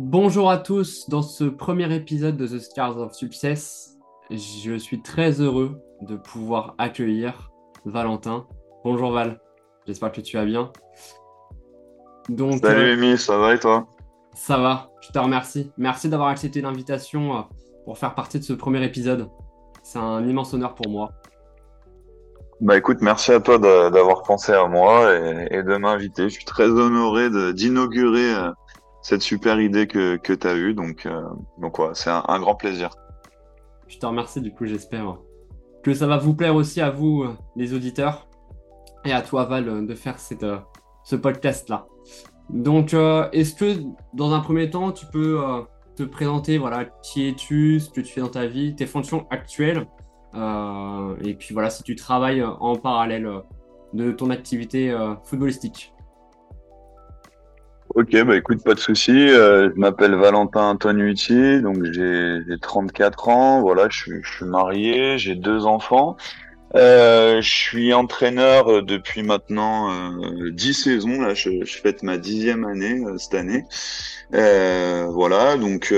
Bonjour à tous, dans ce premier épisode de The Scars of Success, je suis très heureux de pouvoir accueillir Valentin. Bonjour Val, j'espère que tu vas bien. Donc, Salut Amy, ça va et toi? Ça va, je te remercie. Merci d'avoir accepté l'invitation euh, pour faire partie de ce premier épisode. C'est un immense honneur pour moi. Bah écoute, merci à toi d'avoir pensé à moi et, de m'inviter. Je suis très honoré d'inaugurer euh, cette super idée que, que tu as eue. Donc, euh, donc c'est un, grand plaisir. Je te remercie, du coup, j'espère que ça va vous plaire aussi à vous, euh, les auditeurs, et à toi, Val, de faire cette, ce podcast-là. Donc, est-ce que dans un premier temps, tu peux te présenter, voilà, qui es-tu, ce que tu fais dans ta vie, tes fonctions actuelles euh, et puis voilà, si tu travailles en parallèle euh, de ton activité euh, footballistique. Ok, bah écoute, pas de souci. je m'appelle Valentin Antonucci, donc j'ai 34 ans. Voilà, je je suis marié, j'ai deux enfants. Euh, je suis entraîneur euh, depuis maintenant euh, 10 saisons. Là, je, je fête ma dixième année euh, cette année. Euh, voilà, donc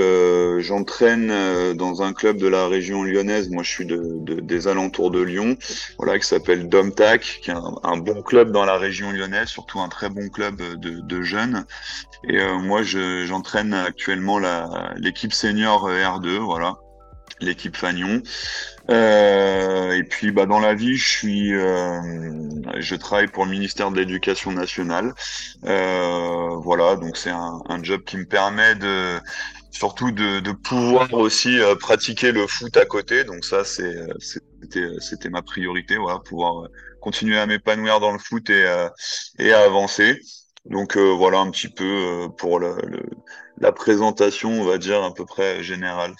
j'entraîne dans un club de la région lyonnaise. Moi, je suis de, de des alentours de Lyon. Voilà, qui s'appelle Domtac, qui est un, un, bon club dans la région lyonnaise, surtout un très bon club de, de jeunes. Et moi, j'entraîne actuellement l'équipe senior R2. Voilà l'équipe Fagnon. Euh, et puis bah dans la vie, je suis, euh, je travaille pour le ministère de l'Éducation nationale. Euh, voilà, donc c'est un, un, job qui me permet de surtout de, de pouvoir aussi euh, pratiquer le foot à côté. Donc ça, c'est c'était ma priorité, voilà, pouvoir continuer à m'épanouir dans le foot et et à avancer. Donc voilà un petit peu pour le, la présentation, on va dire à peu près générale.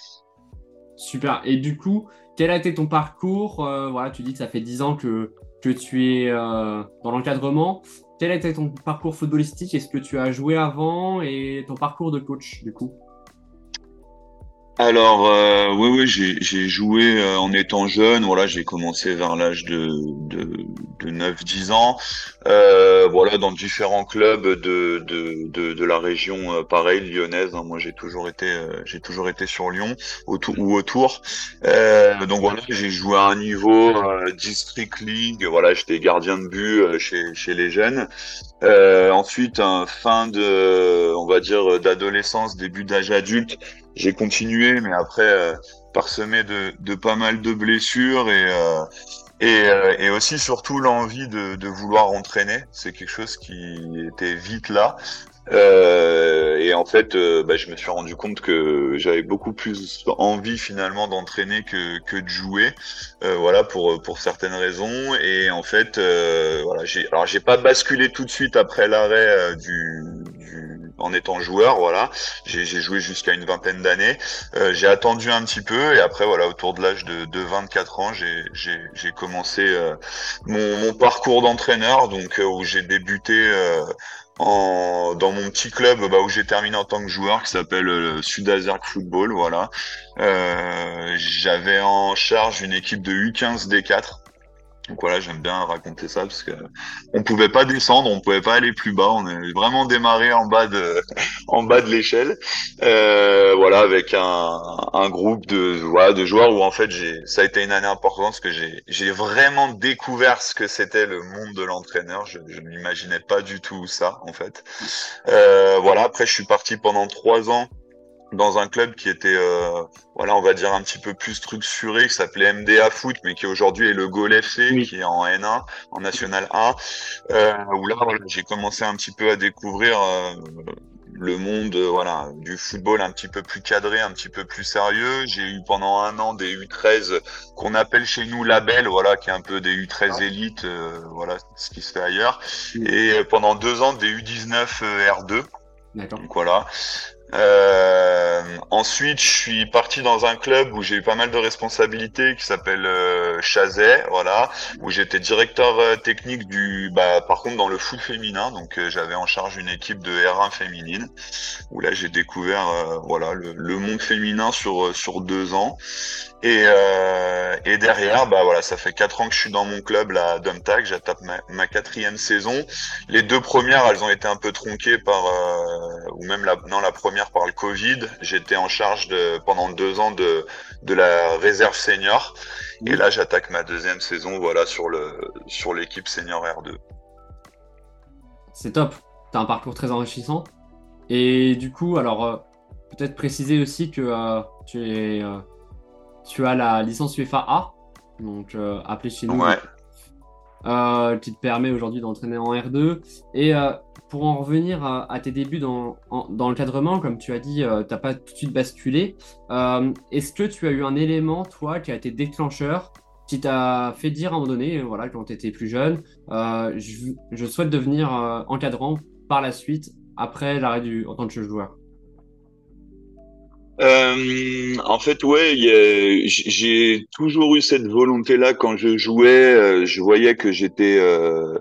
Super. Et du coup, quel a été ton parcours euh, Voilà, tu dis que ça fait 10 ans que, que tu es euh, dans l'encadrement. Quel a été ton parcours footballistique? Est-ce que tu as joué avant? Et ton parcours de coach du coup? Alors euh, oui oui j'ai joué euh, en étant jeune. Voilà j'ai commencé vers l'âge de, de, de 9-10 ans. Euh, voilà dans différents clubs de, de, de, la région pareil lyonnaise hein. moi j'ai toujours été j'ai toujours été sur Lyon ou autour. Donc voilà j'ai joué à un niveau district league. Voilà j'étais gardien de but chez, chez les jeunes. Ensuite fin de on va dire d'adolescence début d'âge adulte j'ai continué, mais après euh, parsemé de, de, pas mal de blessures et euh, et, euh, et, aussi surtout l'envie de, de, vouloir entraîner. C'est quelque chose qui était vite là. Euh, et en fait, euh, bah, je me suis rendu compte que j'avais beaucoup plus envie finalement d'entraîner que, que de jouer, euh, voilà pour pour certaines raisons. Et en fait, voilà, j'ai alors j'ai pas basculé tout de suite après l'arrêt du, du en étant joueur, voilà. J'ai joué jusqu'à une vingtaine d'années. Euh, j'ai attendu un petit peu et après, voilà, autour de l'âge de, de, 24 ans, j'ai commencé euh, mon, parcours d'entraîneur, donc euh, où j'ai débuté en, dans mon petit club bah, où j'ai terminé en tant que joueur qui s'appelle euh, Sud-Azerk Football, voilà. J'avais en charge une équipe de U15 D4 donc voilà, j'aime bien raconter ça parce que on pouvait pas descendre, on pouvait pas aller plus bas, on est vraiment démarré en bas de en bas de l'échelle. Euh, voilà, avec un, un groupe de voilà, de joueurs où en fait j'ai ça a été une année importante parce que j'ai j'ai vraiment découvert ce que c'était le monde de l'entraîneur. Je, je n'imaginais pas du tout ça en fait. Euh, voilà, après je suis parti pendant trois ans dans un club qui était, euh, voilà, on va dire un petit peu plus structuré, qui s'appelait MDA Foot, mais qui aujourd'hui est le Gol FC, qui est en N1, en National 1, euh, où là, voilà, j'ai commencé un petit peu à découvrir euh, le monde, voilà, du football un petit peu plus cadré, un petit peu plus sérieux. J'ai eu pendant un an des U13 qu'on appelle chez nous label, voilà, qui est un peu des U13 ah. élites, voilà, ce qui se fait ailleurs, et pendant deux ans des U19 R2. Donc voilà. Euh, ensuite, je suis parti dans un club où j'ai eu pas mal de responsabilités qui s'appelle euh, Chazet, voilà, où j'étais directeur euh, technique du, bah, par contre dans le foot féminin, donc euh, j'avais en charge une équipe de R1 féminine, où là j'ai découvert, voilà, le, le, monde féminin sur sur deux ans. Et, euh, et derrière, bah voilà, ça fait quatre ans que je suis dans mon club là, Domtag. J'attaque ma, quatrième saison. Les deux premières, elles ont été un peu tronquées par, euh, ou même la, non la première par le Covid. J'étais en charge de pendant deux ans de de la réserve senior. Et là, j'attaque ma deuxième saison, voilà, sur le sur l'équipe senior R2. C'est top. T'as un parcours très enrichissant. Et du coup, alors euh, peut-être préciser aussi que tu es tu as la licence UEFA A, donc euh, appelée chez nous, euh, qui te permet aujourd'hui d'entraîner en R2. Et euh, pour en revenir à, tes débuts dans, dans l'encadrement, comme tu as dit, tu n'as pas tout de suite basculé. Est-ce que tu as eu un élément, toi, qui a été déclencheur, qui t'a fait dire à un moment donné, voilà, quand tu étais plus jeune, je, je, souhaite devenir encadrant par la suite, après l'arrêt du en tant que joueur? Euh, en fait, ouais, j'ai toujours eu cette volonté-là quand je jouais. Euh, je voyais que j'étais, euh...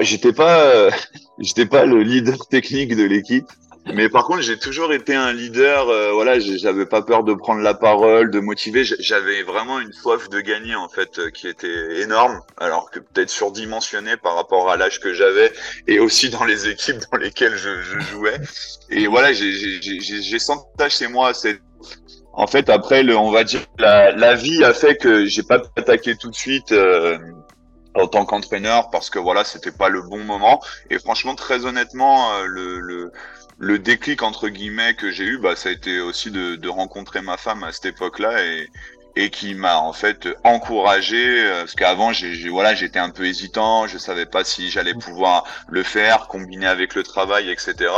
j'étais pas, j'étais pas le leader technique de l'équipe, mais par contre, j'ai toujours été un leader. Euh, voilà, j'avais pas peur de prendre la parole, de motiver. J'avais vraiment une soif de gagner en fait, euh, qui était énorme, alors que peut-être surdimensionnée par rapport à l'âge que j'avais et aussi dans les équipes dans lesquelles je, je jouais. Et voilà, j'ai senti chez moi. C'est en fait après, le, on va dire la, la vie a fait que j'ai pas attaqué tout de suite. Euh, en tant qu'entraîneur parce que voilà c'était pas le bon moment et franchement très honnêtement euh, le, le le déclic entre guillemets que j'ai eu, bah, ça a été aussi de, de rencontrer ma femme à cette époque-là et, et qui m'a en fait encouragé euh, parce qu'avant j'ai voilà j'étais un peu hésitant, je savais pas si j'allais pouvoir le faire, combiner avec le travail, etc.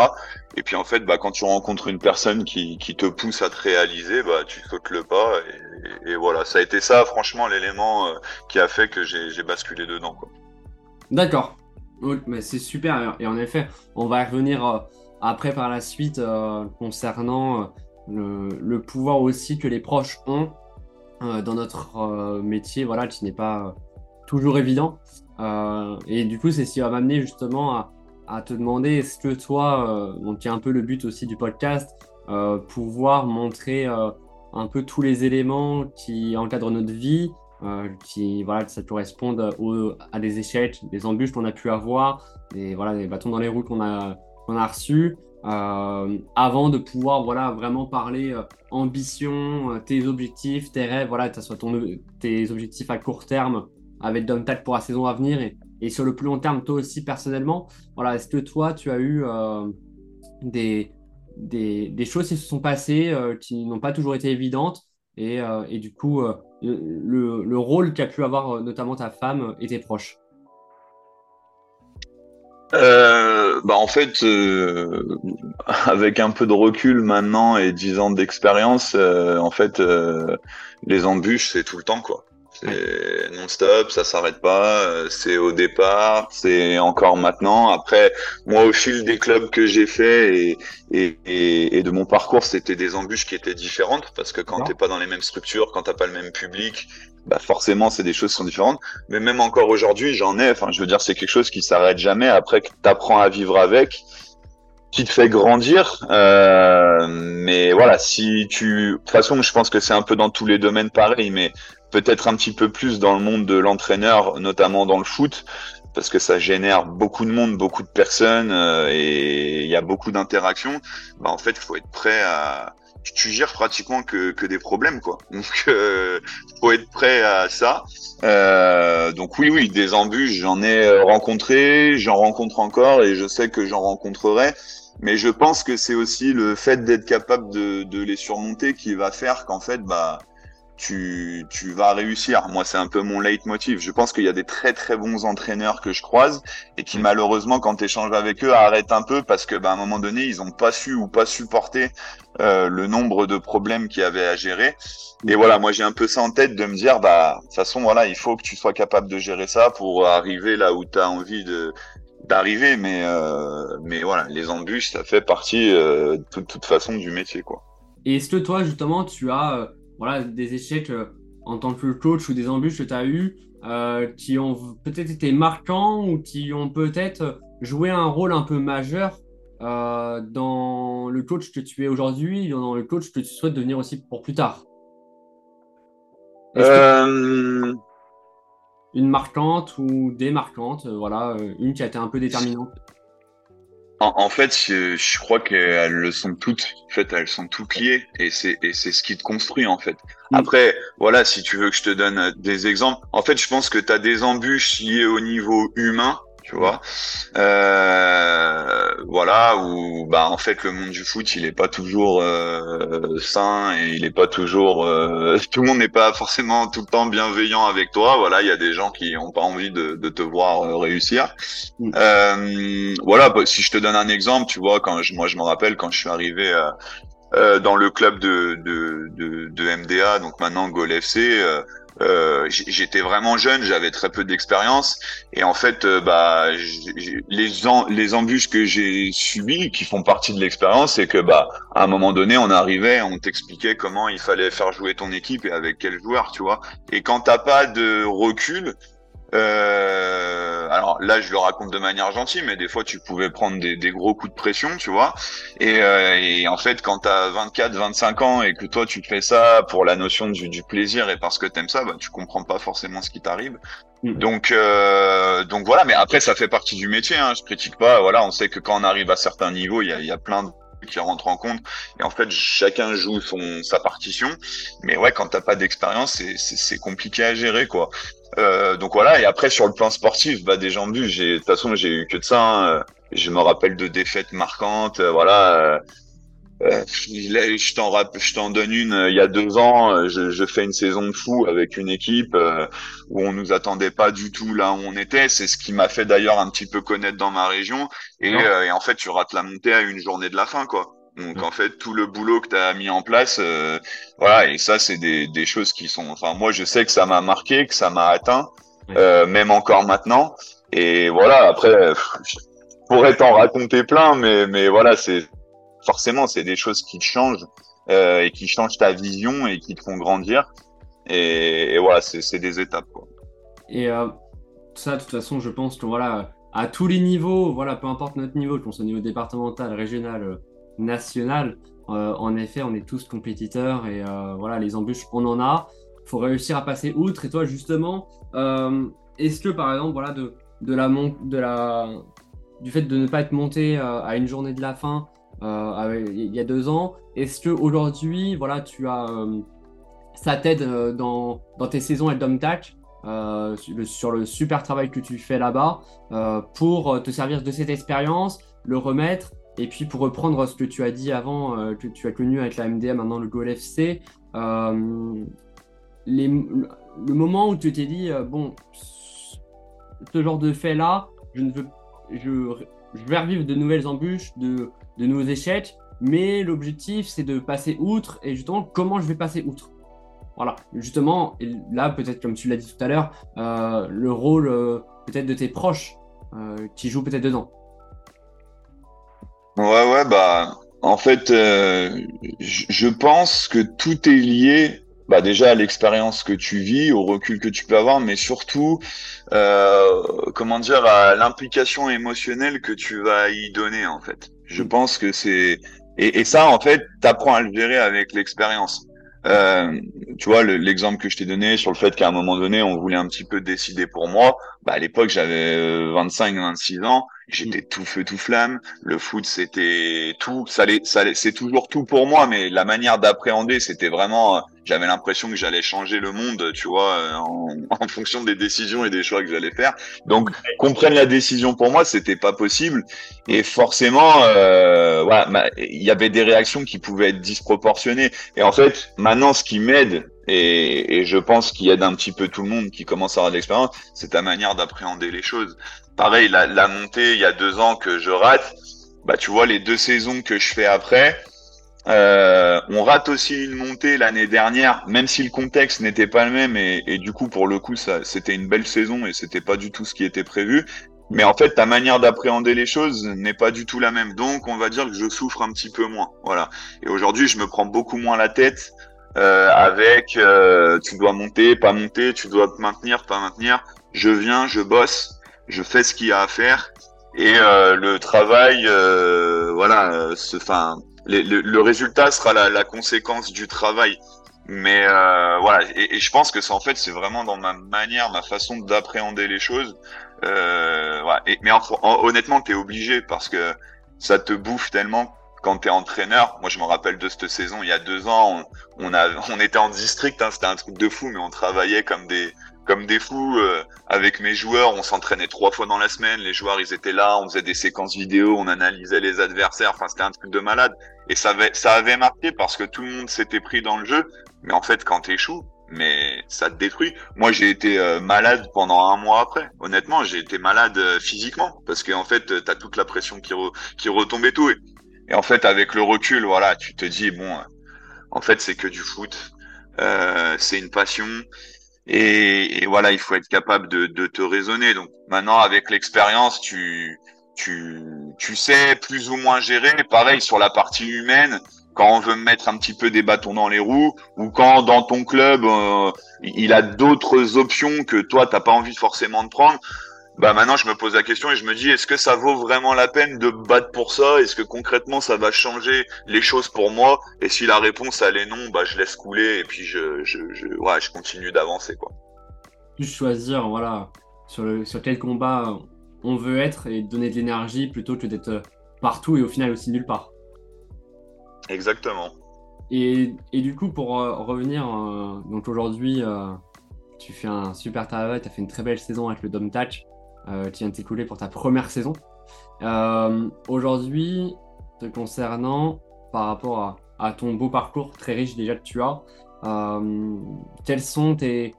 Et puis en fait, bah, quand tu rencontres une personne qui, qui te pousse à te réaliser, bah, tu sautes le pas. Et, et voilà, ça a été ça, franchement, l'élément euh, qui a fait que j'ai basculé dedans. D'accord. mais c'est super. Et en effet, on va revenir euh, après, par la suite, euh, concernant le, pouvoir aussi que les proches ont dans notre métier, voilà, qui n'est pas toujours évident. et du coup, c'est ce qui va m'amener justement à, te demander, est-ce que toi, donc qui est un peu le but aussi du podcast, pouvoir montrer un peu tous les éléments qui encadrent notre vie, qui voilà, ça corresponde à des échecs, des embûches qu'on a pu avoir, des, voilà, des bâtons dans les roues qu'on a, qu'on a reçu euh, avant de pouvoir voilà, vraiment parler euh, ambition, euh, tes objectifs, tes rêves, voilà, que ce soit ton, tes objectifs à court terme avec Domtag pour la saison à venir et, et, sur le plus long terme, toi aussi personnellement. Voilà, Est-ce que toi, tu as eu des, des, choses qui se sont passées qui n'ont pas toujours été évidentes et, et du coup, le, le, rôle qu'a pu avoir notamment ta femme et tes proches euh, bah en fait, euh, avec un peu de recul maintenant et dix ans d'expérience, euh, en fait, euh, les embûches c'est tout le temps quoi. C'est non-stop, ça s'arrête pas. Euh, c'est au départ, c'est encore maintenant. Après, moi, au fil des clubs que j'ai fait et, et, et, de mon parcours, c'était des embûches qui étaient différentes parce que quand t'es pas dans les mêmes structures, quand t'as pas le même public, bah forcément, c'est des choses qui sont différentes. Mais même encore aujourd'hui, j'en ai. Enfin, je veux dire, c'est quelque chose qui s'arrête jamais. Après, que t'apprends à vivre avec qui te fait grandir. Euh, mais voilà, si tu, de toute façon, je pense que c'est un peu dans tous les domaines pareil, mais peut-être un petit peu plus dans le monde de l'entraîneur, notamment dans le foot, parce que ça génère beaucoup de monde, beaucoup de personnes euh, et il y a beaucoup d'interactions. Bah, en fait, il faut être prêt à tu gères pratiquement que, que des problèmes quoi. Donc euh, faut être prêt à ça. Euh, donc oui oui des embûches j'en ai euh, rencontré, j'en rencontre encore et je sais que j'en rencontrerai. Mais je pense que c'est aussi le fait d'être capable de, de les surmonter qui va faire qu'en fait bah tu, tu vas réussir. Moi, c'est un peu mon leitmotiv. Je pense qu'il y a des très très bons entraîneurs que je croise et qui malheureusement, quand tu échanges avec eux, arrêtent un peu parce que, bah, à un moment donné, ils ont pas su ou pas supporté euh, le nombre de problèmes qu'il y avait à gérer. Et voilà, moi, j'ai un peu ça en tête de me dire, bah, de toute façon, voilà, il faut que tu sois capable de gérer ça pour arriver là où tu as envie de d'arriver. Mais euh, mais voilà, les embûches, ça fait partie euh, de toute façon du métier, quoi. Et est-ce que toi, justement, tu as euh, voilà, des échecs euh, en tant que coach ou des embûches que tu as eues euh, qui ont peut-être été marquants ou qui ont peut-être joué un rôle un peu majeur euh, dans le coach que tu es aujourd'hui, dans le coach que tu souhaites devenir aussi pour plus tard Une marquante ou des marquantes, euh, voilà, une qui a été un peu déterminante? En, en fait, je, je crois qu'elles le sont toutes. En fait, elles sont toutes liées et c'est et c'est ce qui te construit en fait. Mm. Après, voilà, si tu veux que je te donne des exemples, en fait, je pense que tu as des embûches liées au niveau humain, tu vois. Euh, voilà, où bah en fait le monde du foot, il est pas toujours euh, sain et il est pas toujours. euh, tout le monde n'est pas forcément tout le temps bienveillant avec toi. Voilà, il y a des gens qui ont pas envie de, de te voir euh, réussir. Mm. Euh, voilà, bah, si je te donne un exemple, tu vois, quand je, moi je me rappelle quand je suis arrivé euh, dans le club de, de, de, de MDA, donc maintenant Gol FC, euh, j'étais vraiment jeune, j'avais très peu d'expérience et en fait, euh, bah, les, les embûches que j'ai subies, qui font partie de l'expérience, c'est que bah, à un moment donné, on arrivait, on t'expliquait comment il fallait faire jouer ton équipe et avec quel joueur, tu vois. Et quand t'as pas de recul, euh, alors là, je le raconte de manière gentille, mais des fois, tu pouvais prendre des, des gros coups de pression, tu vois. Et, euh, et en fait, quand t'as 24, 25 ans et que toi, tu fais ça pour la notion du, du plaisir et parce que t'aimes ça, bah, tu comprends pas forcément ce qui t'arrive. Mm. Donc, euh, donc voilà. Mais après, ça fait partie du métier. Hein, je critique pas. Voilà, on sait que quand on arrive à certains niveaux, il y a, y a plein de qui rentrent en compte. Et en fait, chacun joue son sa partition. Mais ouais, quand t'as pas d'expérience, c'est compliqué à gérer, quoi. Euh, donc voilà. Et après, sur le plan sportif, bah des jambes j'ai de toute façon, j'ai eu que de ça. hein. Je me rappelle de défaites marquantes. euh, voilà. euh, euh, là, je t'en je t'en donne une. euh, il y a deux ans, euh, je, je fais une saison de fou avec une équipe euh, où on nous attendait pas du tout là où on était. C'est ce qui m'a fait d'ailleurs un petit peu connaître dans ma région. Et, euh, et en fait, tu rates la montée à une journée de la fin, quoi. Donc en fait, tout le boulot que tu as mis en place, euh, voilà. Et ça, c'est des, des choses qui sont. Enfin, moi, je sais que ça m'a marqué, que ça m'a atteint, euh, même encore maintenant. Et voilà. Après, je pourrais t'en raconter plein, mais mais voilà, c'est forcément, c'est des choses qui te changent euh, et qui changent ta vision et qui te font grandir. Et, et voilà, c'est des étapes. Quoi. Et ça, de toute façon, je pense que voilà, à tous les niveaux, voilà, peu importe notre niveau, qu'on soit au niveau départemental, régional, euh, national, euh, en effet, on est tous compétiteurs et euh, voilà, les embûches, on en a. Il faut réussir à passer outre. Et toi, justement, euh, est-ce que par exemple, voilà, de, de la de la du fait de ne pas être monté euh, à une journée de la fin il y a deux ans, est-ce que aujourd'hui, voilà, tu as ça t'aide dans, dans tes saisons à Domtac sur, le, super travail que tu fais là-bas pour te servir de cette expérience, le remettre et puis pour reprendre ce que tu as dit avant, euh, que tu as connu avec la MDA, maintenant le Goal FC, euh, le, moment où tu t'es dit, euh, bon, ce genre de fait-là, je je, vais revivre de nouvelles embûches, de, de nouveaux échecs, mais l'objectif c'est de passer outre et justement comment je vais passer outre? Voilà, justement, là peut-être comme tu l'as dit tout à l'heure, le rôle peut-être de tes proches qui jouent peut-être dedans. Ouais, ouais, bah, en fait, euh, je pense que tout est lié, bah, déjà à l'expérience que tu vis, au recul que tu peux avoir, mais surtout, euh, comment dire, à l'implication émotionnelle que tu vas y donner, en fait. Je pense que c'est, et, et ça, en fait, t'apprends à le gérer avec l'expérience. Euh, tu vois, le- l'exemple que je t'ai donné sur le fait qu'à un moment donné, on voulait un petit peu décider pour moi, bah, à l'époque, j'avais 25, 26 ans, j'étais tout feu, tout flamme. Le foot, c'était tout. Ça ça c'est toujours tout pour moi, mais la manière d'appréhender, c'était vraiment. euh, J'avais l'impression que j'allais changer le monde, tu vois, euh, en, en fonction des décisions et des choix que j'allais faire. Donc, qu'on prenne la décision pour moi, c'était pas possible. Et forcément, euh, il y avait des réactions qui pouvaient être disproportionnées. Et en fait, maintenant, ce qui m'aide, et, et je pense qu'il aide un petit peu tout le monde qui commence à avoir de l'expérience, c'est ta manière d'appréhender les choses. Pareil, la, la montée il y a deux ans que je rate, bah tu vois les deux saisons que je fais après, euh, on rate aussi une montée l'année dernière, même si le contexte n'était pas le même et, et du coup pour le coup ça c'était une belle saison et c'était pas du tout ce qui était prévu. Mais en fait ta manière d'appréhender les choses n'est pas du tout la même, donc on va dire que je souffre un petit peu moins. Voilà. Et aujourd'hui je me prends beaucoup moins la tête euh, avec euh, tu dois monter, pas monter, tu dois te maintenir, pas maintenir. Je viens, je bosse, je fais ce qu'il y a à faire et euh, le travail, voilà, enfin, le, résultat sera la, conséquence du travail. Mais voilà, et, je pense que c'est en fait c'est vraiment dans ma manière, ma façon d'appréhender les choses. Euh, voilà. et, mais honnêtement, t'es obligé parce que ça te bouffe tellement quand t'es entraîneur. Moi, je me rappelle de cette saison il y a deux ans. On, a, on était en district, hein, c'était un truc de fou, mais on travaillait comme des comme des fous euh, avec mes joueurs. On s'entraînait trois fois dans la semaine. Les joueurs, ils étaient là. On faisait des séquences vidéo. On analysait les adversaires. Enfin, c'était un truc de malade. Et ça avait, ça avait marqué parce que tout le monde s'était pris dans le jeu. Mais en fait, quand t'échoues, mais ça te détruit. Moi, j'ai été euh, malade pendant un mois après. Honnêtement, j'ai été malade euh, physiquement parce qu'en fait, t'as toute la pression qui, qui retombe et tout. Et, en fait, avec le recul, voilà, tu te dis bon, en fait, c'est que du foot. c'est une passion et, voilà, il faut être capable de, de te raisonner. Donc maintenant, avec l'expérience, tu, tu, tu sais plus ou moins gérer. Pareil sur la partie humaine, quand on veut mettre un petit peu des bâtons dans les roues, ou quand dans ton club, euh, il a d'autres options que toi, t'as pas envie forcément de prendre bah maintenant je me pose la question et je me dis est-ce que ça vaut vraiment la peine de battre pour ça? Est-ce que concrètement ça va changer les choses pour moi? Et si la réponse elle est non, bah je laisse couler et puis je je je, ouais, je continue d'avancer quoi. Juste choisir voilà sur le sur quel combat on veut être et donner de l'énergie plutôt que d'être partout et au final aussi nulle part. Exactement. Et, et du coup pour euh, revenir euh, donc aujourd'hui euh, tu fais un super travail, tu as fait une très belle saison avec le Dom Touch. Euh, qui vient de s'écouler pour ta première saison. Euh, aujourd'hui, te concernant, par rapport à, ton beau parcours très riche déjà que tu as, euh, quelles sont tes,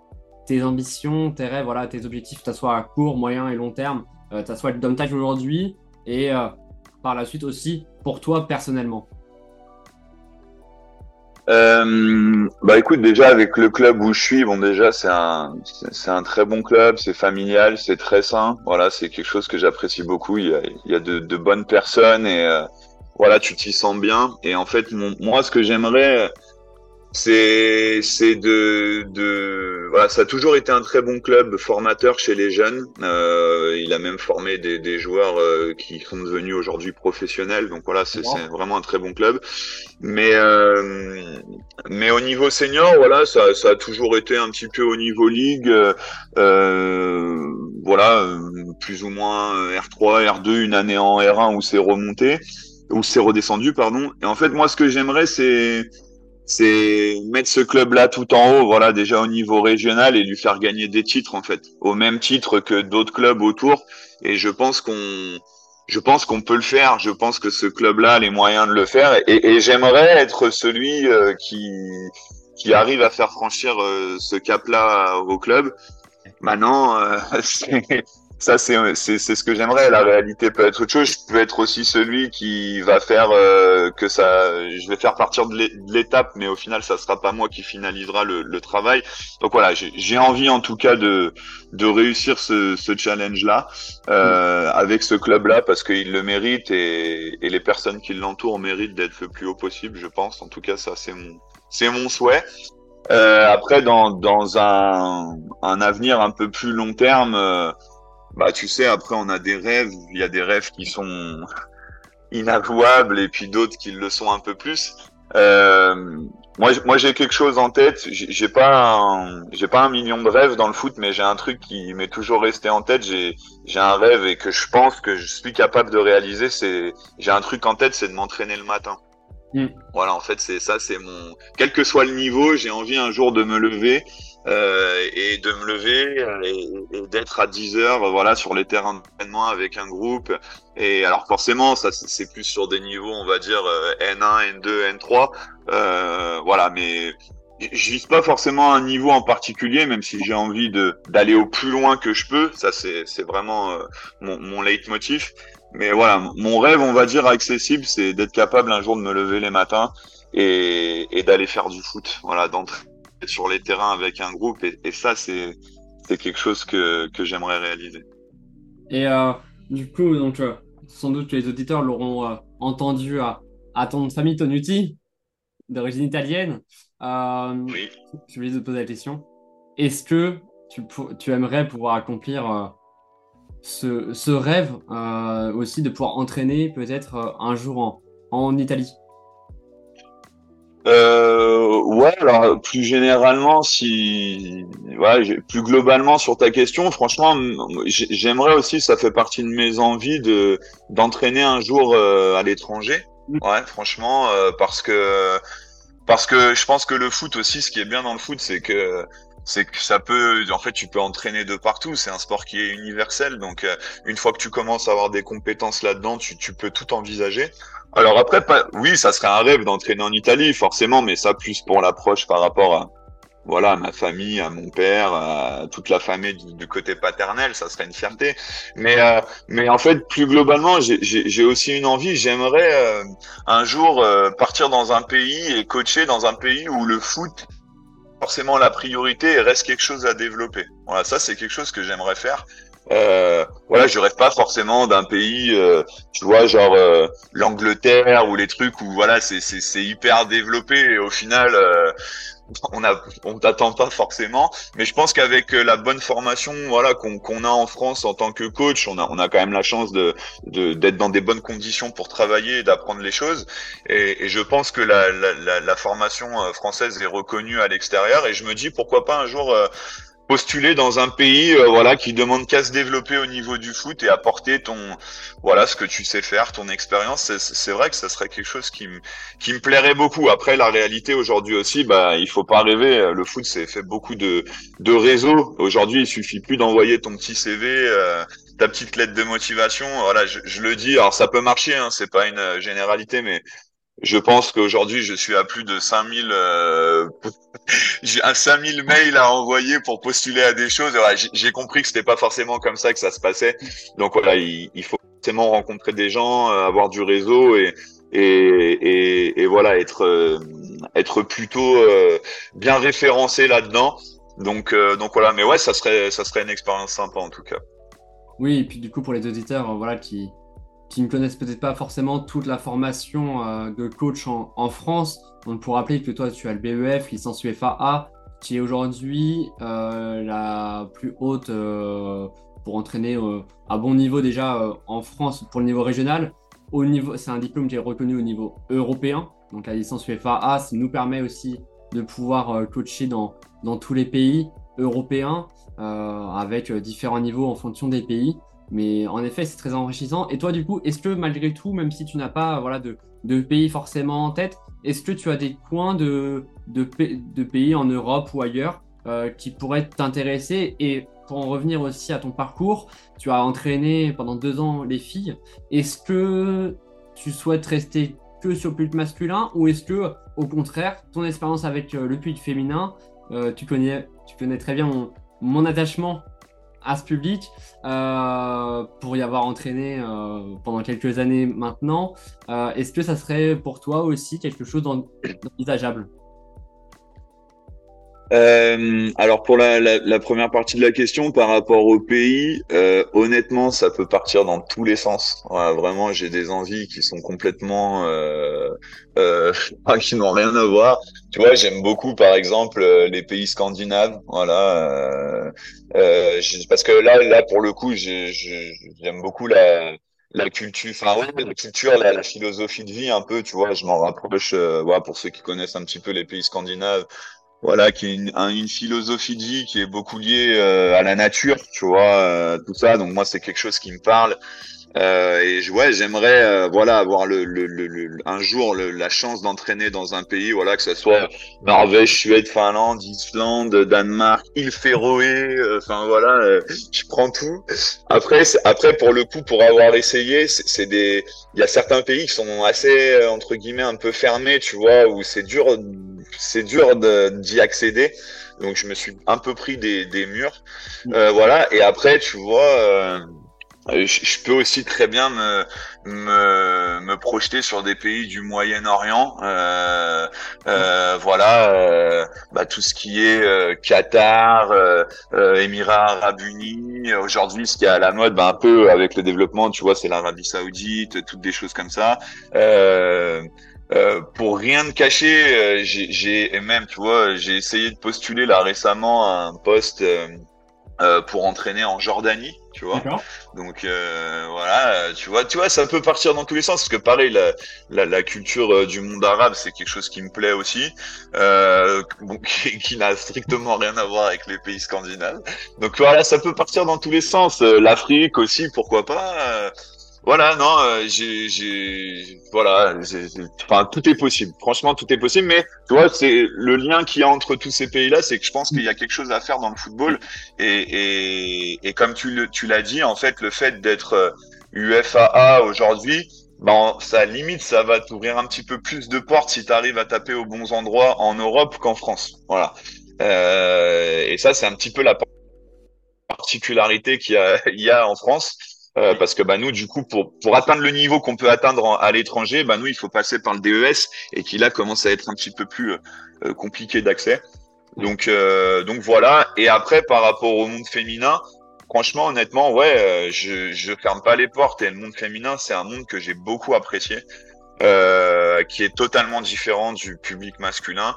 ambitions, tes rêves, voilà, tes objectifs, que ce soit à court, moyen et long terme, que ce soit le Dom aujourd'hui et par la suite aussi pour toi personnellement? Euh, bah écoute, déjà avec le club où je suis, bon déjà c'est un c'est un très bon club, c'est familial, c'est très sain. Voilà, c'est quelque chose que j'apprécie beaucoup. Il y a, il y a de, de bonnes personnes et euh, voilà, tu t'y sens bien. Et en fait, moi, ce que j'aimerais, c'est c'est de de voilà ça a toujours été un très bon club formateur chez les jeunes. Euh, il a même formé des, des joueurs euh, qui sont devenus aujourd'hui professionnels. Donc voilà c'est vraiment un très bon club. Mais euh, mais au niveau senior voilà ça ça a toujours été un petit peu au niveau ligue. Euh, voilà plus ou moins R3 R2 une année en R1 où c'est remonté où c'est redescendu pardon. Et en fait moi ce que j'aimerais c'est c'est mettre ce club-là tout en haut, voilà, déjà au niveau régional et lui faire gagner des titres en fait, au même titre que d'autres clubs autour. Et je pense qu'on, je pense qu'on peut le faire. Je pense que ce club-là a les moyens de le faire. Et, et j'aimerais être celui euh, qui qui arrive à faire franchir euh, ce cap-là au club. Maintenant, euh, ça c'est c'est ce que j'aimerais. La réalité peut être autre chose. Je peux être aussi celui qui va faire euh, que ça je vais faire partir de l'étape mais au final ça sera pas moi qui finalisera le, le travail. Donc voilà j'ai envie en tout cas de de réussir ce, ce challenge là euh, avec ce club là parce qu'il le mérite et, et les personnes qui l'entourent méritent d'être le plus haut possible je pense. En tout cas ça c'est mon c'est mon souhait. Euh, après dans dans un un avenir un peu plus long terme euh, bah, tu sais, après, on a des rêves. Il y a des rêves qui sont inavouables et puis d'autres qui le sont un peu plus. Euh, moi, moi, j'ai quelque chose en tête. J'ai pas, j'ai pas un million de rêves dans le foot, mais j'ai un truc qui m'est toujours resté en tête. J'ai, j'ai un rêve et que je pense que je suis capable de réaliser. C'est, j'ai un truc en tête, c'est de m'entraîner le matin. Mm. Voilà, en fait, c'est ça, c'est mon. Quel que soit le niveau, j'ai envie un jour de me lever euh, et de me lever euh, et, d'être à 10 heures voilà sur les terrains d'entraînement avec un groupe. Et alors forcément ça c'est plus sur des niveaux on va dire N1 N2 N3 euh, voilà mais je vise pas forcément un niveau en particulier même si j'ai envie de d'aller au plus loin que je peux. Ça c'est c'est vraiment euh, mon, mon leitmotiv. Mais voilà mon rêve on va dire accessible c'est d'être capable un jour de me lever les matins et, et d'aller faire du foot voilà d'entrer sur les terrains avec un groupe et, ça c'est quelque chose que, que j'aimerais réaliser. Et euh, du coup, donc, euh, sans doute que les auditeurs l'auront euh, entendu à, à ton famille Tonuti, d'origine italienne. oui. Je voulais te poser la question. Est-ce que tu, tu, aimerais pouvoir accomplir ce, ce, rêve aussi de pouvoir entraîner peut-être un jour en, en Italie? Euh, ouais, alors plus généralement, si ouais, plus globalement sur ta question, franchement, j'aimerais aussi, ça fait partie de mes envies de d'entraîner un jour euh, à l'étranger. Mm. Ouais, franchement, euh, parce que parce que je pense que le foot aussi, ce qui est bien dans le foot, c'est que c'est que ça peut, en fait, tu peux entraîner de partout. C'est un sport qui est universel. Donc, euh, une fois que tu commences à avoir des compétences là-dedans, tu, tu peux tout envisager. Alors après, pas, oui, ça serait un rêve d'entraîner en Italie, forcément, mais ça plus pour l'approche par rapport à, voilà, ma famille, à mon père, à toute la famille du, côté paternel, ça serait une fierté. Mais, euh, mais en fait, plus globalement, j'ai aussi une envie. J'aimerais euh, un jour euh, partir dans un pays et coacher dans un pays où le foot forcément la priorité reste quelque chose à développer. Voilà, ça c'est quelque chose que j'aimerais faire. Euh, voilà, je rêve pas forcément d'un pays, euh, tu vois, genre euh, l'Angleterre ou les trucs où voilà, c'est c'est hyper développé et au final, euh, on a on t'attend pas forcément. Mais je pense qu'avec la bonne formation, voilà, qu'on qu'on a en France en tant que coach, on a on a quand même la chance de d'être dans des bonnes conditions pour travailler et d'apprendre les choses. Et, et, je pense que la, la, la, la formation française est reconnue à l'extérieur. Et je me dis pourquoi pas un jour postuler dans un pays euh, voilà qui demande qu'à se développer au niveau du foot et apporter ton voilà ce que tu sais faire ton expérience. C'est vrai que ça serait quelque chose qui me qui me plairait beaucoup. Après la réalité aujourd'hui aussi bah il faut pas rêver. Le foot c'est fait beaucoup de de réseaux. Aujourd'hui il suffit plus d'envoyer ton petit CV euh, ta petite lettre de motivation. Voilà je, je, le dis. Alors ça peut marcher hein, c'est pas une généralité mais je pense qu'aujourd'hui, je suis à plus de 5000, euh, j'ai 5000 mails à envoyer pour postuler à des choses. j'ai compris que c'était pas forcément comme ça que ça se passait. Donc voilà, il, faut forcément rencontrer des gens, euh, avoir du réseau et, et, et, voilà, être, euh, être plutôt euh, bien référencé là-dedans. Donc, donc voilà, mais ouais, ça serait, ça serait une expérience sympa en tout cas. Oui, et puis du coup, pour les auditeurs, voilà, qui, qui ne connaissent peut-être pas forcément toute la formation euh, de coach en, France, on peut rappeler que toi, tu as le BEF, licence UFA A, qui est aujourd'hui euh, la plus haute euh, pour entraîner à bon niveau déjà en France pour le niveau régional. Au niveau, c'est un diplôme qui est reconnu au niveau européen. Donc la licence UFA A, ça nous permet aussi de pouvoir coacher dans, dans tous les pays européens avec différents niveaux en fonction des pays. Mais en effet, c'est très enrichissant. Et toi, du coup, est-ce que malgré tout, même si tu n'as pas voilà, de, de, pays forcément en tête, est-ce que tu as des coins de, de, pays en Europe ou ailleurs euh, qui pourraient t'intéresser? Et pour en revenir aussi à ton parcours, tu as entraîné pendant deux ans les filles. Est-ce que tu souhaites rester que sur le public masculin ou est-ce que, au contraire, ton expérience avec euh, le public féminin, euh, tu, connais, tu connais très bien mon attachement à ce public euh, pour y avoir entraîné euh, pendant quelques années maintenant. Euh, est-ce que ça serait pour toi aussi quelque chose d'envisageable? Euh, alors pour la, la, la, première partie de la question par rapport au pays, euh, honnêtement, ça peut partir dans tous les sens. vraiment, j'ai des envies qui sont complètement, euh, euh, qui n'ont rien à voir. Tu vois, j'aime beaucoup, par exemple, euh, les pays scandinaves. Voilà, euh, parce que là, là pour le coup, j'aime beaucoup la la culture, enfin ouais, la culture, la, philosophie de vie un peu, tu vois, je m'en rapproche, voilà, pour ceux qui connaissent un petit peu les pays scandinaves, voilà, qui est une, une, philosophie de vie qui est beaucoup liée euh, à la nature, tu vois, euh, tout ça. Donc moi, c'est quelque chose qui me parle. Euh, et ouais, j'aimerais euh, voilà avoir le, le, le, un jour la chance d'entraîner dans un pays, voilà que ce soit Norvège, Suède, Finlande, Islande, Danemark, île Féroé, enfin voilà, je prends tout. Après, après pour le coup, pour avoir essayé, c'est des, il y a certains pays qui sont assez entre guillemets un peu fermés, tu vois, où c'est dur c'est dur d'y accéder. Donc je me suis un peu pris des, des murs. Euh, voilà. Et après, tu vois, euh, je, peux aussi très bien me, me, me, projeter sur des pays du Moyen-Orient. Euh, euh voilà, euh, bah, tout ce qui est euh, Qatar, Émirats Arabes Unis. Aujourd'hui, ce qui est à la mode, bah, un peu avec le développement, tu vois, c'est l'Arabie Saoudite, toutes des choses comme ça. Euh, euh, pour rien de cacher, euh, j'ai et même tu vois, j'ai essayé de postuler là récemment un poste euh, pour entraîner en Jordanie. tu vois. Donc euh, voilà, tu vois, tu vois, ça peut partir dans tous les sens parce que pareil, la, la, la culture euh, du monde arabe, c'est quelque chose qui me plaît aussi, euh, bon, qui, qui n'a strictement rien à voir avec les pays scandinaves. Donc voilà, ça peut partir dans tous les sens. Euh, L'Afrique aussi, pourquoi pas. Voilà, non, euh, j'ai, voilà, enfin, tout est possible. Franchement, tout est possible. Mais tu vois, c'est le lien qu'il y a entre tous ces pays-là, c'est que je pense qu'il y a quelque chose à faire dans le football. Et, et, et comme tu, le, tu l'as dit, en fait, le fait d'être UFAA euh, aujourd'hui, ben, ça limite, ça va t'ouvrir un petit peu plus de portes si tu arrives à taper aux bons endroits en Europe qu'en France. Voilà. Euh, et ça, c'est un petit peu la particularité qu'il y y a en France euh, parce que bah nous du coup pour pour atteindre le niveau qu'on peut atteindre à l'étranger bah nous il faut passer par le DES et qui là commence à être un petit peu plus euh, compliqué d'accès. Donc euh, donc voilà. Et après par rapport au monde féminin franchement honnêtement ouais je je ferme pas les portes. Et le monde féminin c'est un monde que j'ai beaucoup apprécié qui est totalement différent du public masculin.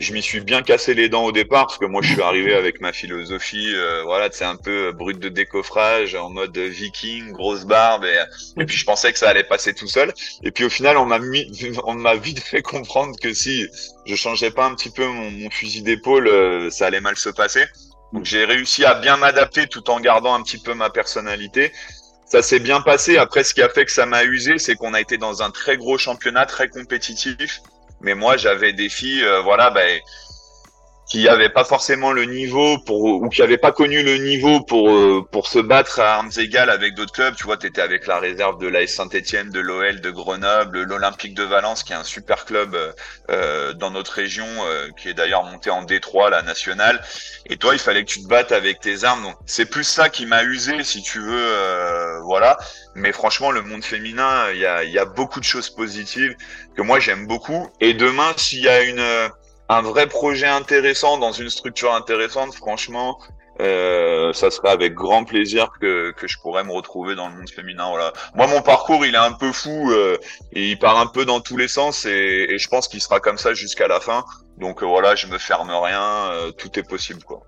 Je m'y suis bien cassé les dents au départ parce que moi je suis arrivé avec ma philosophie euh, voilà c'est un peu brut de décoffrage en mode viking grosse barbe et, et, puis je pensais que ça allait passer tout seul. Et puis au final on m'a mis on m'a vite fait comprendre que si je changeais pas un petit peu mon, mon fusil d'épaule euh, ça allait mal se passer. Donc j'ai réussi à bien m'adapter tout en gardant un petit peu ma personnalité ça s'est bien passé. Après, ce qui a fait que ça m'a usé, c'est qu'on a été dans un très gros championnat, très compétitif. Mais moi, j'avais des filles, euh, voilà, ben, qui n'avaient pas forcément le niveau pour ou qui n'avaient pas connu le niveau pour euh, pour se battre à armes égales avec d'autres clubs. Tu vois, tu étais avec la réserve de l'AS Saint-Etienne, de l'OL, de Grenoble, l'Olympique de Valence, qui est un super club euh, dans notre région, qui est d'ailleurs monté en D3, la nationale. Et toi, il fallait que tu te battes avec tes armes. Donc, c'est plus ça qui m'a usé, si tu veux, voilà. Mais franchement, le monde féminin, il y a, y a beaucoup de choses positives que moi j'aime beaucoup. Et demain, s'il y a une un vrai projet intéressant dans une structure intéressante, franchement, euh, ça serait avec grand plaisir que, que je pourrais me retrouver dans le monde féminin. Voilà. Moi, mon parcours, il est un peu fou euh, et il part un peu dans tous les sens et, et je pense qu'il sera comme ça jusqu'à la fin. Donc euh, voilà, je me ferme rien, tout est possible, quoi.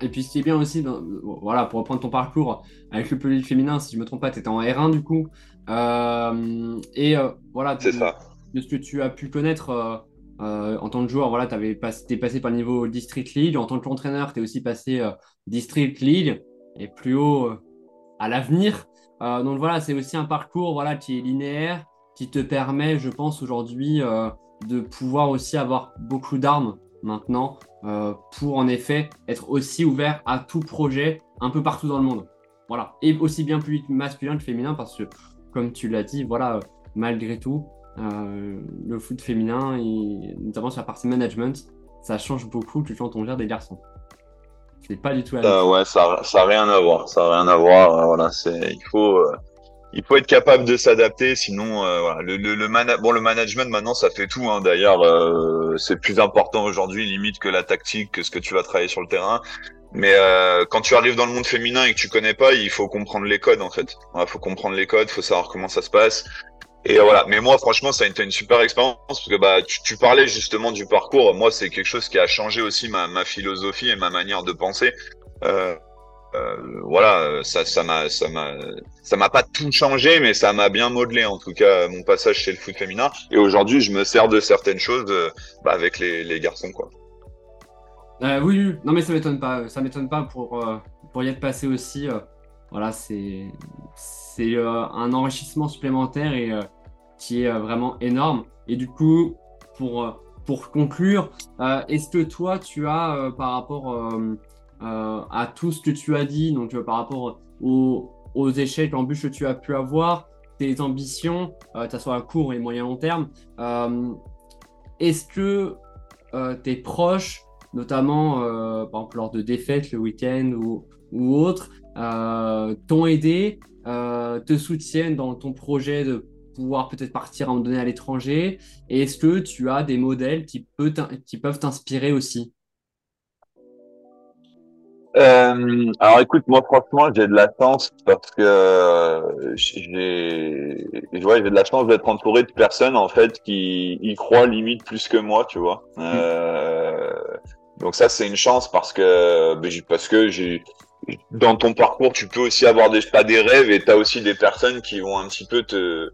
Et puis ce qui est bien aussi, dans, voilà, pour reprendre ton parcours avec le public féminin, si je me trompe pas, tu étais en R1 du coup. Et voilà, ça. De ce que tu as pu connaître euh, en tant que joueur, voilà, tu es passé par le niveau District League. En tant qu'entraîneur, tu es aussi passé euh, District League et plus haut euh, à l'avenir. donc voilà, c'est aussi un parcours voilà, qui est linéaire, qui te permet, je pense, aujourd'hui de pouvoir aussi avoir beaucoup d'armes maintenant pour en effet être aussi ouvert à tout projet un peu partout dans le monde. Voilà. Et aussi bien public masculin que féminin parce que, comme tu l'as dit, voilà, malgré tout, le foot féminin, notamment sur la partie management, ça change beaucoup que quand on gère des garçons. C'est pas du tout la euh, Ouais, ça, ça a rien à voir. Ça rien à voir. Euh, voilà, il faut, euh, il faut être capable de s'adapter. Sinon, euh, le, le, bon, le management maintenant, ça fait tout. Hein, D'ailleurs, c'est plus important aujourd'hui, limite que la tactique, que ce que tu vas travailler sur le terrain. Mais quand tu arrives dans le monde féminin et que tu connais pas, il faut comprendre les codes en fait. Il faut comprendre les codes, faut savoir comment ça se passe. Et voilà. Mais moi, franchement, ça a été une super expérience parce que bah, tu, parlais justement du parcours. Moi, c'est quelque chose qui a changé aussi ma, philosophie et ma manière de penser. Euh, euh, voilà, ça, ça m'a, ça m'a, ça m'a pas tout changé, mais ça m'a bien modelé en tout cas mon passage chez le foot féminin. Et aujourd'hui, je me sers de certaines choses euh, bah, avec les, garçons, quoi. Oui, oui, non, mais ça m'étonne pas. Ça m'étonne pas pour pour y être passé aussi. Voilà, c'est euh, un enrichissement supplémentaire et euh, qui est euh, vraiment énorme. Et du coup, pour, conclure, est-ce que toi, tu as, par rapport à tout ce que tu as dit, donc par rapport aux, échecs, embûches que tu as pu avoir, tes ambitions, que ce soit à court et moyen long terme, est-ce que tes proches, notamment lors de défaites le week-end ou, ou autre, t'ont aidé euh, te soutiennent dans ton projet de pouvoir peut-être partir à un moment donné à l'étranger. Et est-ce que tu as des modèles qui, peut qui peuvent t'inspirer aussi? Euh, alors écoute, moi franchement, j'ai de la chance parce que euh, j'ai, ouais, j'ai de la chance d'être entouré de personnes en fait qui y croient limite plus que moi, tu vois. Euh, donc ça, c'est une chance parce que ben, parce que j'ai dans ton parcours, tu peux aussi avoir des, pas des rêves et tu as aussi des personnes qui vont un petit peu te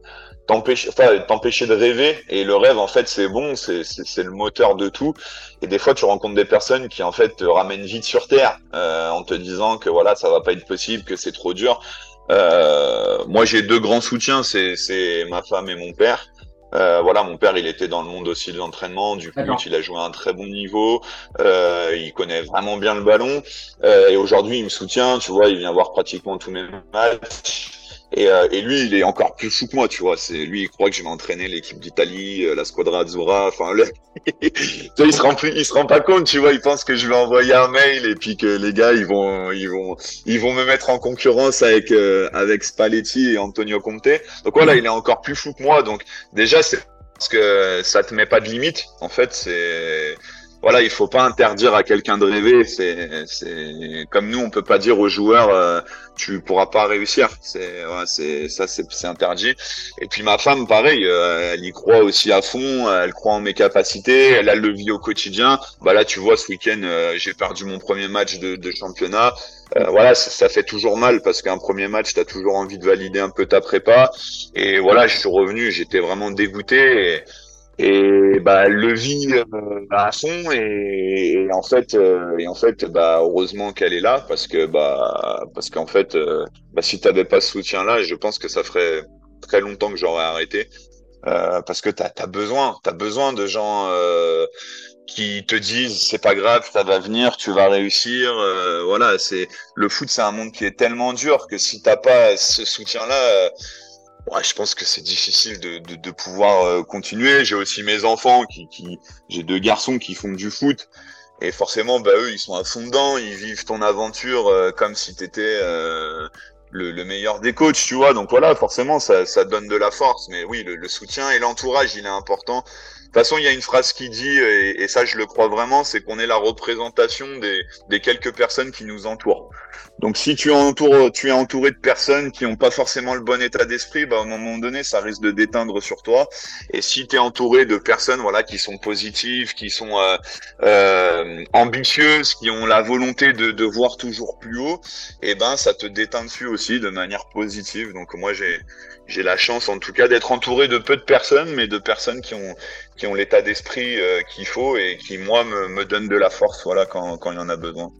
t'empêcher enfin, t'empêcher de rêver. Et le rêve en fait c'est bon c'est c'est le moteur de tout. Et des fois tu rencontres des personnes qui en fait te ramènent vite sur terre euh, en te disant que voilà ça va pas être possible que c'est trop dur. Euh, moi j'ai deux grands soutiens c'est c'est ma femme et mon père euh, voilà, mon père, il était dans le monde aussi de l'entraînement. Du coup, il a joué à un très bon niveau. Euh, il connaît vraiment bien le ballon. Euh, et aujourd'hui, il me soutient. Tu vois, il vient voir pratiquement tous mes matchs. Et, euh, et, lui, il est encore plus fou que moi, tu vois. C'est lui, il croit que je vais entraîner l'équipe d'Italie, euh, la Squadra Azzurra. Enfin, le... il se rend plus, il se rend pas compte, tu vois. Il pense que je vais envoyer un mail et puis que les gars, ils vont, ils vont, ils vont me mettre en concurrence avec euh, avec Spalletti et Antonio Conte. Donc voilà, il est encore plus fou que moi. Donc déjà, c'est parce que ça te met pas de limite. En fait, c'est voilà, il faut pas interdire à quelqu'un de rêver. C'est, c'est comme nous, on peut pas dire aux joueurs, euh, tu pourras pas réussir. C'est, ouais, c'est ça, c'est, c'est interdit. Et puis ma femme, pareil, euh, elle y croit aussi à fond. Elle croit en mes capacités. Elle a le vie au quotidien. Bah là, tu vois, ce week-end, euh, j'ai perdu mon premier match de, de championnat. voilà, ça, fait toujours mal parce qu'un premier match, tu as toujours envie de valider un peu ta prépa. Et voilà, je suis revenu, j'étais vraiment dégoûté. Et bah le vit euh, à fond et, en fait euh, et en fait bah heureusement qu'elle est là parce que bah parce qu'en fait euh, bah, si t'avais pas ce soutien là je pense que ça ferait très longtemps que j'aurais arrêté euh, parce que t'as as besoin t'as besoin de gens qui te disent c'est pas grave ça va venir tu vas réussir voilà c'est le foot c'est un monde qui est tellement dur que si t'as pas ce soutien là ouais, je pense que c'est difficile de, de, de pouvoir euh, continuer. J'ai aussi mes enfants qui, qui j'ai deux garçons qui font du foot. Et forcément, bah, eux, ils sont à fond dedans, ils vivent ton aventure euh, comme si tu étais euh, le, le, meilleur des coachs, tu vois. Donc voilà, forcément, ça, ça donne de la force. Mais oui, le, le soutien et l'entourage, il est important. Toute façon, il y a une phrase qui dit, et, ça je le crois vraiment, c'est qu'on est la représentation des, des, quelques personnes qui nous entourent. Donc si tu, entoures, tu es entouré de personnes qui n'ont pas forcément le bon état d'esprit, bah, à moment donné, ça risque de déteindre sur toi. Et si tu es entouré de personnes voilà, qui sont positives, qui sont euh, euh, ambitieuses, qui ont la volonté de, de voir toujours plus haut, et eh ben ça te déteint dessus aussi de manière positive. Donc moi j'ai j'ai la chance en tout cas d'être entouré de peu de personnes, mais de personnes qui ont qui ont l'état d'esprit euh, qu'il faut et qui moi me, me donnent de la force voilà quand, quand il y en a besoin.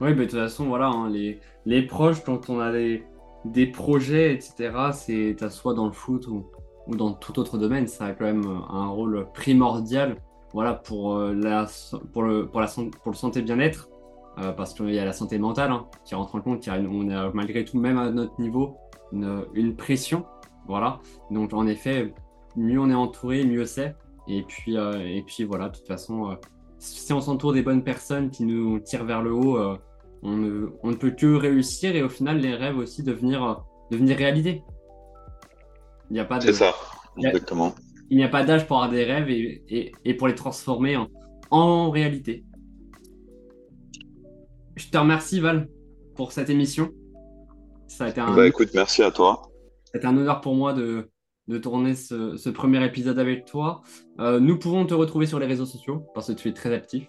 Oui, mais de toute façon voilà hein, les, les proches quand on a des, des projets etc c'est soit dans le foot ou, ou dans tout autre domaine ça a quand même un rôle primordial voilà pour euh, la pour le pour la pour le santé bien-être euh, parce qu'il y a la santé mentale hein, qui rentre en compte on a malgré tout même à notre niveau une, pression. Voilà. Donc en effet, mieux on est entouré, mieux c'est. Et puis, euh, et puis voilà, de toute façon, euh, si on s'entoure des bonnes personnes qui nous tirent vers le haut, euh, on, ne, on, ne, peut que réussir et au final, les rêves aussi devenir, devenir réalité. Il n'y a pas de. C'est ça, exactement. Il n'y a pas d'âge pour avoir des rêves et, et, et pour les transformer en, en, réalité. Je te remercie, Val, pour cette émission. Ça a été un... Bah écoute, merci à toi. C'était un honneur pour moi de, de tourner ce, ce, premier épisode avec toi. Euh, nous pouvons te retrouver sur les réseaux sociaux parce que tu es très actif.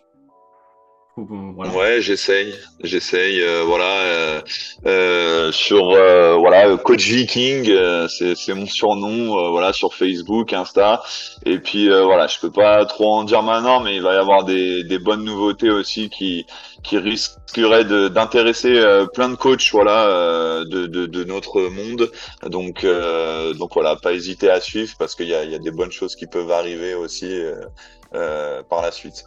Ouais, j'essaye, j'essaye, euh, voilà, euh, euh sur euh, voilà, coach Viking, euh, c'est mon surnom, voilà, sur Facebook, Insta, et puis voilà, je peux pas trop en dire maintenant, mais il va y avoir des, des bonnes nouveautés aussi qui qui risqueraient d'intéresser plein de coachs, voilà, de, de, de, notre monde, donc donc voilà, pas hésiter à suivre parce qu'il y a, y a des bonnes choses qui peuvent arriver aussi par la suite.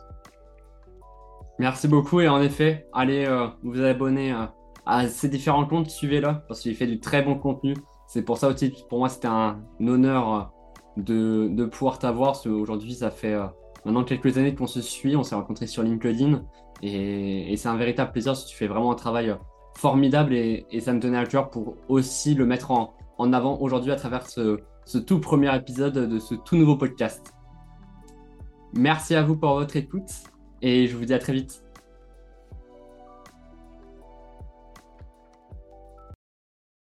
Merci beaucoup et en effet, allez euh, vous abonner euh, à ces différents comptes, suivez-le parce qu'il fait du très bon contenu. C'est pour ça aussi, pour moi, c'était un honneur euh, de, de pouvoir t'avoir. Aujourd'hui, ça fait maintenant quelques années qu'on se suit, on s'est rencontrés sur LinkedIn et, c'est un véritable plaisir. Tu fais vraiment un travail formidable et, et, ça me tenait à cœur pour aussi le mettre en, en avant aujourd'hui à travers ce, ce tout premier épisode de ce tout nouveau podcast. Merci à vous pour votre écoute et je vous dis à très vite.